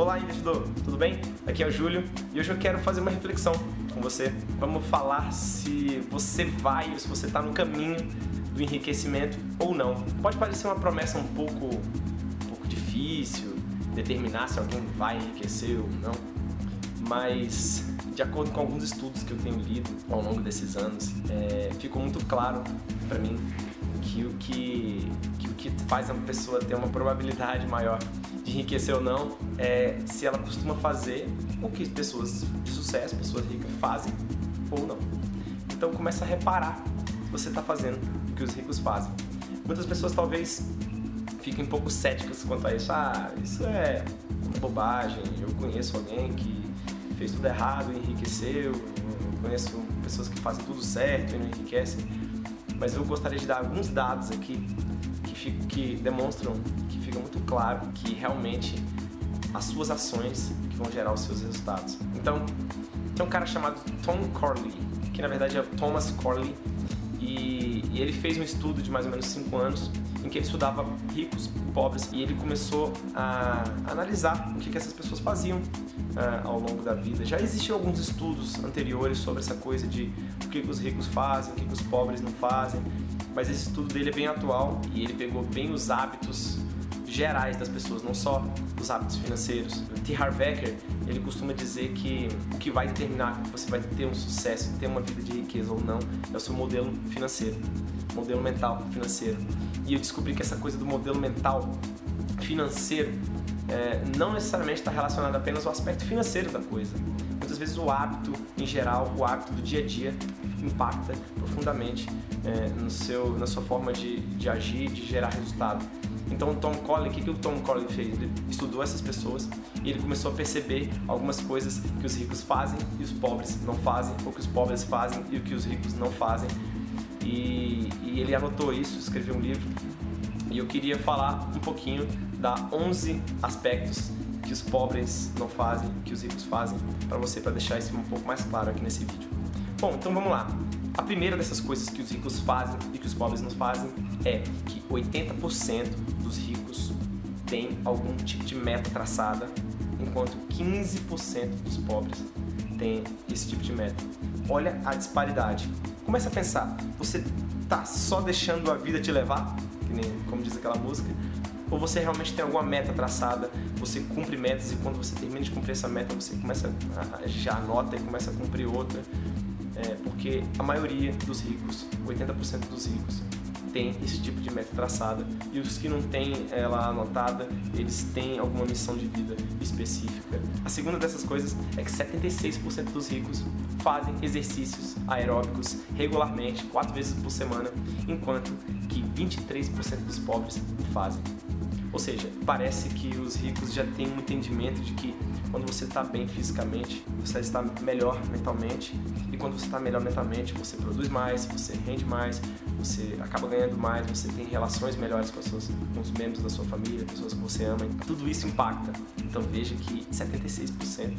Olá, investidor, tudo bem? Aqui é o Júlio e hoje eu quero fazer uma reflexão com você. Vamos falar se você vai se você está no caminho do enriquecimento ou não. Pode parecer uma promessa um pouco, um pouco difícil determinar se alguém vai enriquecer ou não, mas de acordo com alguns estudos que eu tenho lido ao longo desses anos, é, ficou muito claro para mim que o que, que o que faz uma pessoa ter uma probabilidade maior de enriquecer ou não é se ela costuma fazer o que pessoas de sucesso, pessoas ricas fazem ou não. Então começa a reparar se você está fazendo o que os ricos fazem. Muitas pessoas talvez fiquem um pouco céticas quanto a isso. Ah, isso é bobagem. Eu conheço alguém que fez tudo errado e enriqueceu. Eu conheço pessoas que fazem tudo certo e não enriquecem. Mas eu gostaria de dar alguns dados aqui que, que demonstram muito claro que realmente as suas ações que vão gerar os seus resultados. Então, tem um cara chamado Tom Corley, que na verdade é Thomas Corley, e, e ele fez um estudo de mais ou menos 5 anos em que ele estudava ricos e pobres e ele começou a analisar o que, que essas pessoas faziam uh, ao longo da vida. Já existiam alguns estudos anteriores sobre essa coisa de o que, que os ricos fazem, o que, que os pobres não fazem, mas esse estudo dele é bem atual e ele pegou bem os hábitos gerais das pessoas, não só os hábitos financeiros. T. Harv Eker, ele costuma dizer que o que vai determinar que você vai ter um sucesso, ter uma vida de riqueza ou não, é o seu modelo financeiro, modelo mental financeiro. E eu descobri que essa coisa do modelo mental financeiro é, não necessariamente está relacionada apenas ao aspecto financeiro da coisa. Muitas vezes o hábito em geral, o hábito do dia a dia, impacta profundamente é, no seu, na sua forma de, de agir, de gerar resultado. Então o Tom Colley, o que, que o Tom Colley fez? Ele estudou essas pessoas e ele começou a perceber algumas coisas que os ricos fazem e os pobres não fazem, ou que os pobres fazem e o que os ricos não fazem. E, e ele anotou isso, escreveu um livro. E eu queria falar um pouquinho da 11 aspectos que os pobres não fazem, que os ricos fazem, para você, para deixar isso um pouco mais claro aqui nesse vídeo. Bom, então vamos lá. A primeira dessas coisas que os ricos fazem e que os pobres não fazem é que 80% dos ricos têm algum tipo de meta traçada, enquanto 15% dos pobres têm esse tipo de meta. Olha a disparidade. Começa a pensar, você tá só deixando a vida te levar, nem como diz aquela música, ou você realmente tem alguma meta traçada, você cumpre metas e quando você termina de cumprir essa meta, você começa a, já anota e começa a cumprir outra. É, porque a maioria dos ricos, 80% dos ricos, tem esse tipo de meta traçada e os que não têm ela anotada, eles têm alguma missão de vida específica. A segunda dessas coisas é que 76% dos ricos fazem exercícios aeróbicos regularmente, quatro vezes por semana, enquanto que 23% dos pobres fazem. Ou seja, parece que os ricos já têm um entendimento de que quando você está bem fisicamente, você está melhor mentalmente. E quando você está melhor mentalmente, você produz mais, você rende mais, você acaba ganhando mais, você tem relações melhores com, suas, com os membros da sua família, pessoas que você ama. Tudo isso impacta. Então veja que 76%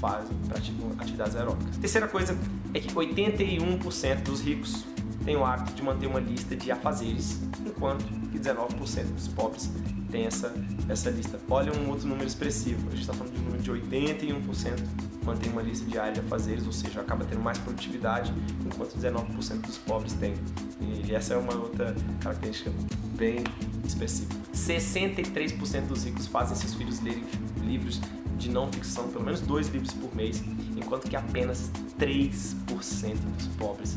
fazem, praticam atividades aeróbicas. Terceira coisa é que 81% dos ricos têm o hábito de manter uma lista de afazeres, enquanto que 19% dos pobres tem essa, essa lista. Olha um outro número expressivo, a gente está falando de um número de 81% mantém uma lista diária de afazeres, ou seja, acaba tendo mais produtividade, enquanto 19% dos pobres têm. E essa é uma outra característica bem específica. 63% dos ricos fazem seus filhos lerem livros de não ficção, pelo menos dois livros por mês, enquanto que apenas 3% dos pobres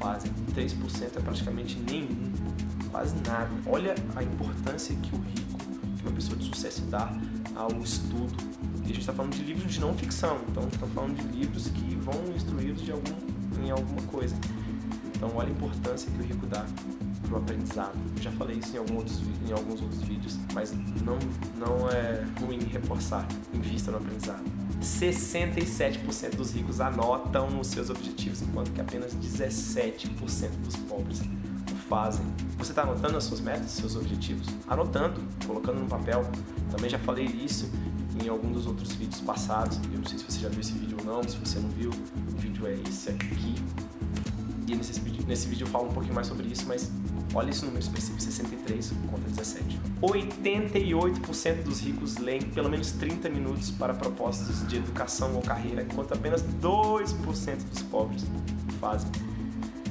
fazem. 3% é praticamente nenhum, quase nada. Olha a importância que o rico que uma pessoa de sucesso dá ao estudo. E a gente está falando de livros de não ficção, então estamos falando de livros que vão instruí-los de algum, em alguma coisa. Então olha a importância que o rico dá para o aprendizado. Já falei isso em, algum outros, em alguns outros vídeos, mas não, não é ruim reforçar. Invista no aprendizado. 67% dos ricos anotam os seus objetivos, enquanto que apenas 17% dos pobres fazem. Você está anotando as suas metas, seus objetivos? Anotando, colocando no papel. Também já falei isso em algum dos outros vídeos passados. Eu não sei se você já viu esse vídeo ou não, se você não viu, o vídeo é esse aqui. E nesse vídeo, nesse vídeo eu falo um pouquinho mais sobre isso, mas Olha esse número específico, 63 contra 17. 88% dos ricos leem pelo menos 30 minutos para propósitos de educação ou carreira, enquanto apenas 2% dos pobres fazem.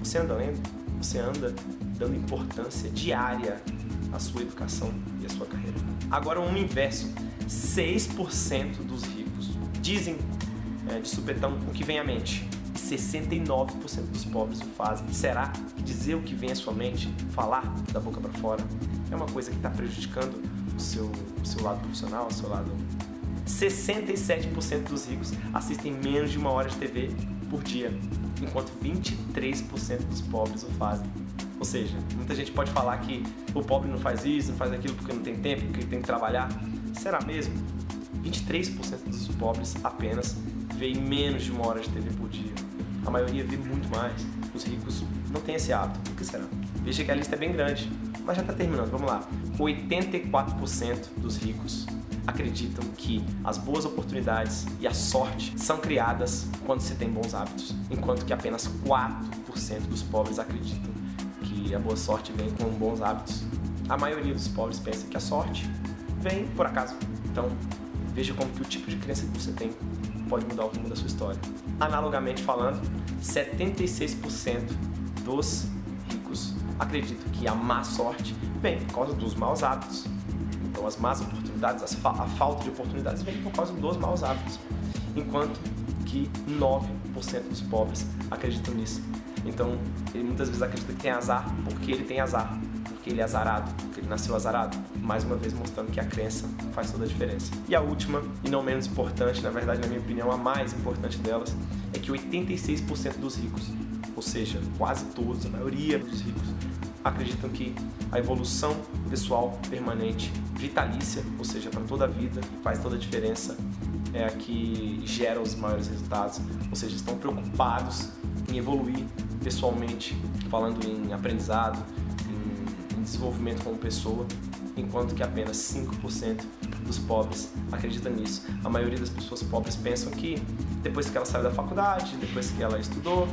Você anda lendo? Você anda dando importância diária à sua educação e à sua carreira. Agora, um inverso: 6% dos ricos dizem é, de supetão o que vem à mente. E 69% dos pobres o fazem. Será que dizer o que vem à sua mente, falar da boca para fora, é uma coisa que está prejudicando o seu, o seu lado profissional, o seu lado 67% dos ricos assistem menos de uma hora de TV por dia, enquanto 23% dos pobres o fazem. Ou seja, muita gente pode falar que o pobre não faz isso, não faz aquilo porque não tem tempo, porque tem que trabalhar. Será mesmo? 23% dos pobres apenas veem menos de uma hora de TV por dia. A maioria vê muito mais. Os ricos não têm esse hábito. Por que será? Veja que a lista é bem grande, mas já está terminando. Vamos lá. 84% dos ricos acreditam que as boas oportunidades e a sorte são criadas quando se tem bons hábitos, enquanto que apenas 4% dos pobres acreditam que a boa sorte vem com bons hábitos. A maioria dos pobres pensa que a sorte vem por acaso. Então, veja como que o tipo de crença que você tem pode mudar o rumo da sua história. Analogamente falando, 76% dos ricos acreditam que a má sorte vem por causa dos maus hábitos. Então, as más oportunidades, a falta de oportunidades vem por causa dos maus hábitos. Enquanto que 9% dos pobres acreditam nisso. Então, ele muitas vezes acredita que tem azar porque ele tem azar, ele é azarado, ele nasceu azarado. Mais uma vez mostrando que a crença faz toda a diferença. E a última, e não menos importante, na verdade, na minha opinião, a mais importante delas, é que 86% dos ricos, ou seja, quase todos, a maioria dos ricos, acreditam que a evolução pessoal permanente, vitalícia, ou seja, para toda a vida, faz toda a diferença, é a que gera os maiores resultados, ou seja, estão preocupados em evoluir pessoalmente, falando em aprendizado, desenvolvimento como pessoa, enquanto que apenas 5% dos pobres acreditam nisso. A maioria das pessoas pobres pensam que depois que ela sai da faculdade, depois que ela estudou,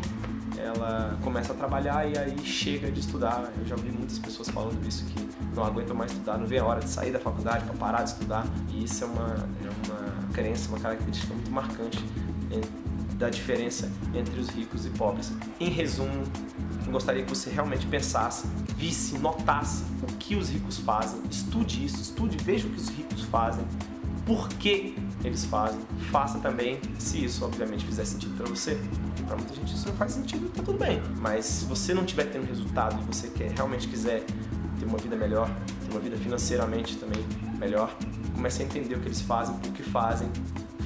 ela começa a trabalhar e aí chega de estudar. Eu já ouvi muitas pessoas falando isso, que não aguentam mais estudar, não vê a hora de sair da faculdade para parar de estudar. E isso é uma, é uma crença, uma característica muito marcante da diferença entre os ricos e pobres. Em resumo, gostaria que você realmente pensasse, visse, notasse o que os ricos fazem, estude isso, estude, veja o que os ricos fazem, por que eles fazem, faça também, se isso obviamente fizer sentido para você. Para muita gente isso não faz sentido, tá tudo bem. Mas se você não estiver tendo resultado e você quer realmente quiser ter uma vida melhor, ter uma vida financeiramente também melhor, comece a entender o que eles fazem, o que fazem,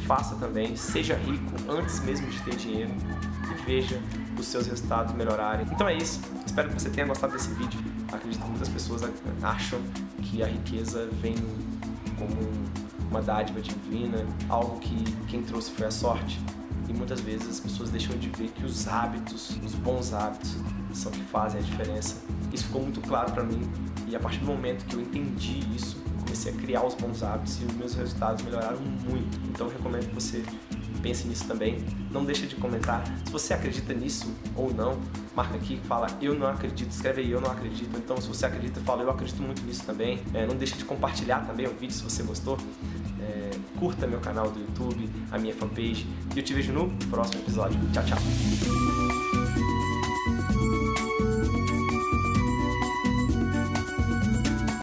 faça também, seja rico antes mesmo de ter dinheiro e veja os seus resultados melhorarem. Então é isso, espero que você tenha gostado desse vídeo. Acredito que muitas pessoas acham que a riqueza vem como uma dádiva divina, algo que quem trouxe foi a sorte. E muitas vezes as pessoas deixam de ver que os hábitos, os bons hábitos, são que fazem a diferença. Isso ficou muito claro para mim e a partir do momento que eu entendi isso, comecei a criar os bons hábitos e os meus resultados melhoraram muito. Então eu recomendo que você pense nisso também. Não deixe de comentar. Se você acredita nisso ou não, marca aqui, fala eu não acredito, escreve aí eu não acredito. Então se você acredita, fala eu acredito muito nisso também. É, não deixe de compartilhar também o vídeo se você gostou. É, curta meu canal do YouTube, a minha fanpage. E eu te vejo no próximo episódio. Tchau, tchau.